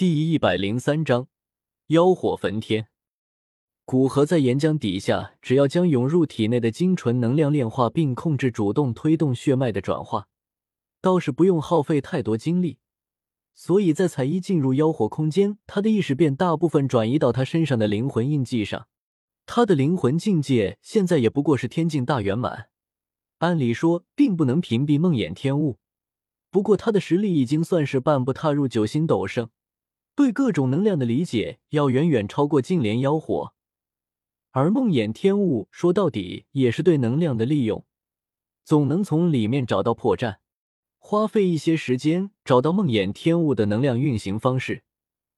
第一百零三章，妖火焚天。古河在岩浆底下，只要将涌入体内的精纯能量炼化，并控制主动推动血脉的转化，倒是不用耗费太多精力。所以在彩衣进入妖火空间，他的意识便大部分转移到他身上的灵魂印记上。他的灵魂境界现在也不过是天境大圆满，按理说并不能屏蔽梦魇天雾。不过他的实力已经算是半步踏入九星斗圣，对各种能量的理解要远远超过净莲妖火。而梦魇天雾说到底也是对能量的利用，总能从里面找到破绽。花费一些时间找到梦魇天雾的能量运行方式，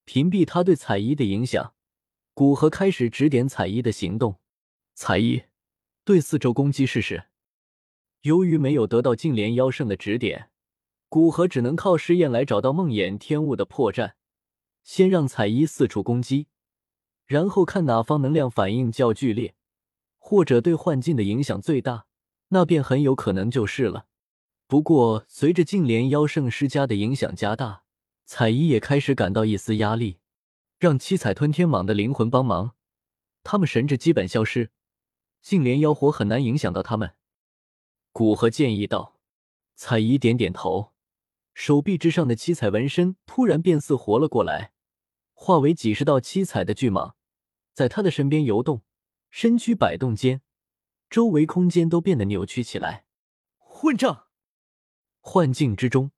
屏蔽它对彩衣的影响。古河开始指点彩衣的行动。彩衣，对四周攻击试试。由于没有得到净莲妖圣的指点，古河只能靠试验来找到梦魇天雾的破绽。先让彩衣四处攻击，然后看哪方能量反应较剧烈，或者对幻境的影响最大，那便很有可能就是了。不过，随着净莲妖圣施加的影响加大，彩衣也开始感到一丝压力。让七彩吞天蟒的灵魂帮忙，他们神智基本消失，净莲妖火很难影响到他们。古河建议道。彩衣点点头，手臂之上的七彩纹身突然变似活了过来，化为几十道七彩的巨蟒，在他的身边游动，身躯摆动间，周围空间都变得扭曲起来。混账！幻境之中，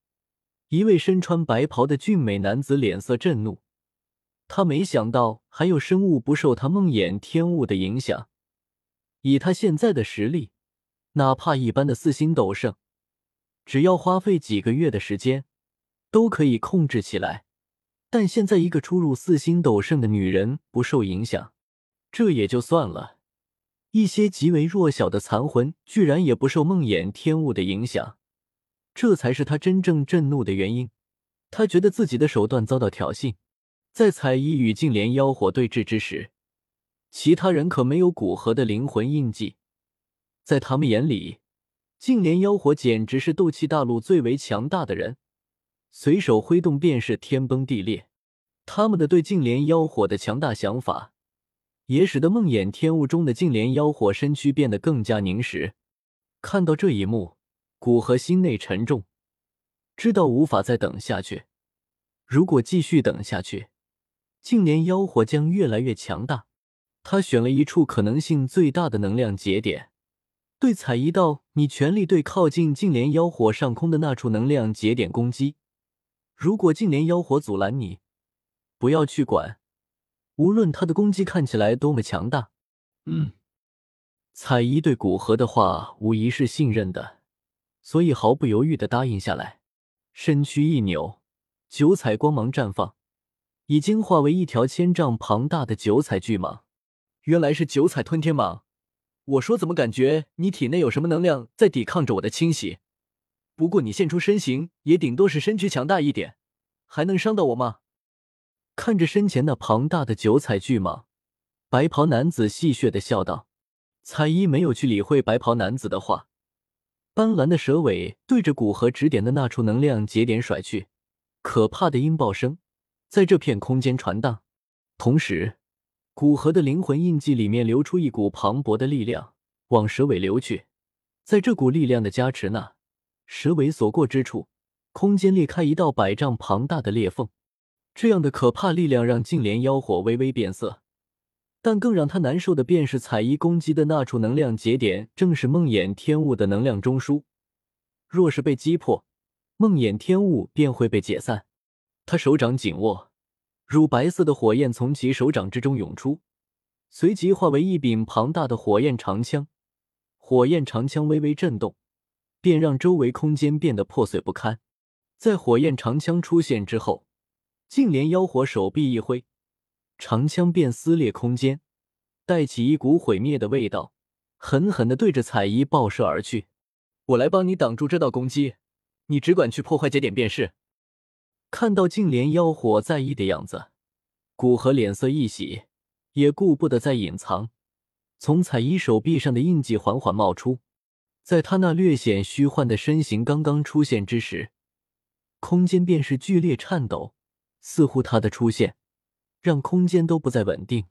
一位身穿白袍的俊美男子脸色震怒。他没想到还有生物不受他梦魇天雾的影响。以他现在的实力，哪怕一般的四星斗圣，只要花费几个月的时间，都可以控制起来。但现在一个初入四星斗圣的女人不受影响，这也就算了。一些极为弱小的残魂居然也不受梦魇天雾的影响，这才是他真正震怒的原因。他觉得自己的手段遭到挑衅。在彩衣与净莲妖火对峙之时，其他人可没有古河的灵魂印记。在他们眼里，净莲妖火简直是斗气大陆最为强大的人，随手挥动便是天崩地裂。他们的对净莲妖火的强大想法，也使得梦魇天雾中的净莲妖火身躯变得更加凝实。看到这一幕，古河心内沉重，知道无法再等下去。如果继续等下去，净莲妖火将越来越强大。他选了一处可能性最大的能量节点，对彩衣道：“你全力对靠近净莲妖火上空的那处能量节点攻击。如果净莲妖火阻拦你，不要去管，无论他的攻击看起来多么强大。”嗯，彩衣对古河的话无疑是信任的，所以毫不犹豫的答应下来，身躯一扭，九彩光芒绽放。已经化为一条千丈庞大的九彩巨蟒，原来是九彩吞天蟒。我说怎么感觉你体内有什么能量在抵抗着我的侵袭？不过你现出身形也顶多是身躯强大一点，还能伤到我吗？看着身前那庞大的九彩巨蟒，白袍男子戏谑的笑道。彩衣没有去理会白袍男子的话，斑斓的蛇尾对着古河指点的那处能量节点甩去，可怕的音爆声。在这片空间传荡，同时，古河的灵魂印记里面流出一股磅礴的力量，往蛇尾流去。在这股力量的加持那，蛇尾所过之处，空间裂开一道百丈庞大的裂缝。这样的可怕力量让净莲妖火微微变色，但更让他难受的便是彩衣攻击的那处能量节点，正是梦魇天雾的能量中枢。若是被击破，梦魇天雾便会被解散。他手掌紧握，乳白色的火焰从其手掌之中涌出，随即化为一柄庞大的火焰长枪。火焰长枪微微震动，便让周围空间变得破碎不堪。在火焰长枪出现之后，净莲妖火手臂一挥，长枪便撕裂空间，带起一股毁灭的味道，狠狠地对着彩衣爆射而去。我来帮你挡住这道攻击，你只管去破坏节点便是。看到净莲妖火在意的样子，古河脸色一喜，也顾不得再隐藏。从彩衣手臂上的印记缓缓冒出，在他那略显虚幻的身形刚刚出现之时，空间便是剧烈颤抖，似乎他的出现让空间都不再稳定。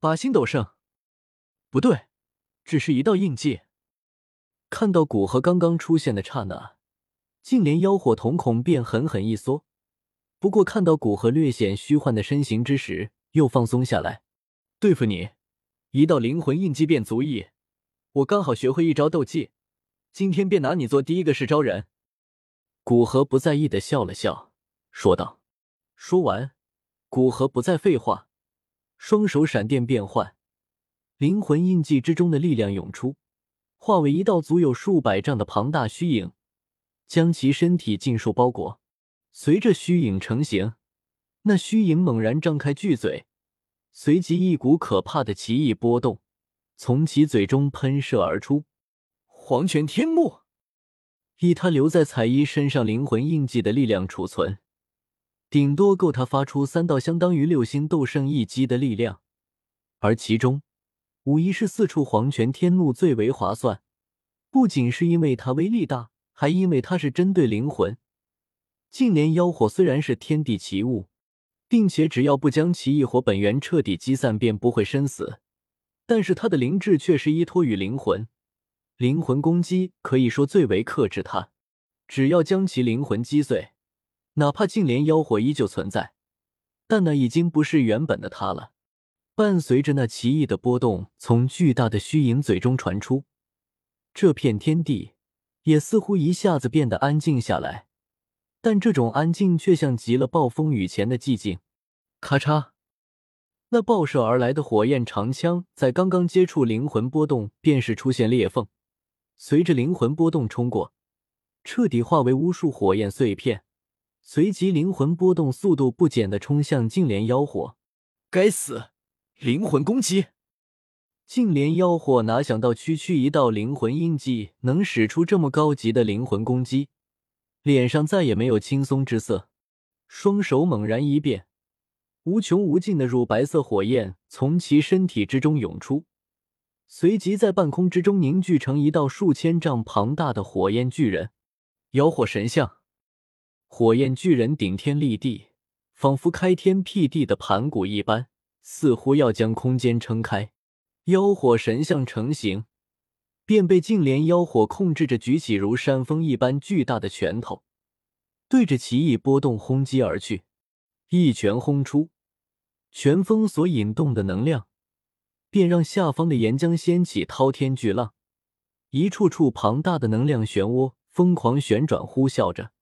八星斗圣，不对，只是一道印记。看到古河刚刚出现的刹那，净莲妖火瞳孔便狠狠一缩。不过看到古河略显虚幻的身形之时，又放松下来。对付你，一道灵魂印记便足矣。我刚好学会一招斗技，今天便拿你做第一个试招人。古河不在意的笑了笑，说道。说完，古河不再废话，双手闪电变换，灵魂印记之中的力量涌出。化为一道足有数百丈的庞大虚影，将其身体尽数包裹。随着虚影成型，那虚影猛然张开巨嘴，随即一股可怕的奇异波动从其嘴中喷射而出。黄泉天幕，以他留在彩衣身上灵魂印记的力量储存，顶多够他发出三道相当于六星斗圣一击的力量，而其中。无疑是四处黄泉天怒最为划算，不仅是因为它威力大，还因为它是针对灵魂。净莲妖火虽然是天地奇物，并且只要不将其异火本源彻底击散，便不会身死，但是它的灵智却是依托于灵魂，灵魂攻击可以说最为克制它。只要将其灵魂击碎，哪怕净莲妖火依旧存在，但那已经不是原本的它了。伴随着那奇异的波动从巨大的虚影嘴中传出，这片天地也似乎一下子变得安静下来。但这种安静却像极了暴风雨前的寂静。咔嚓，那爆射而来的火焰长枪在刚刚接触灵魂波动，便是出现裂缝，随着灵魂波动冲过，彻底化为无数火焰碎片。随即，灵魂波动速度不减的冲向净莲妖火。该死！灵魂攻击，净莲妖火哪想到区区一道灵魂印记能使出这么高级的灵魂攻击，脸上再也没有轻松之色，双手猛然一变，无穷无尽的乳白色火焰从其身体之中涌出，随即在半空之中凝聚成一道数千丈庞大的火焰巨人——妖火神像。火焰巨人顶天立地，仿佛开天辟地的盘古一般。似乎要将空间撑开，妖火神像成型，便被净莲妖火控制着，举起如山峰一般巨大的拳头，对着奇异波动轰击而去。一拳轰出，拳风所引动的能量，便让下方的岩浆掀起滔天巨浪，一处处庞大的能量漩涡疯狂旋转，呼啸着。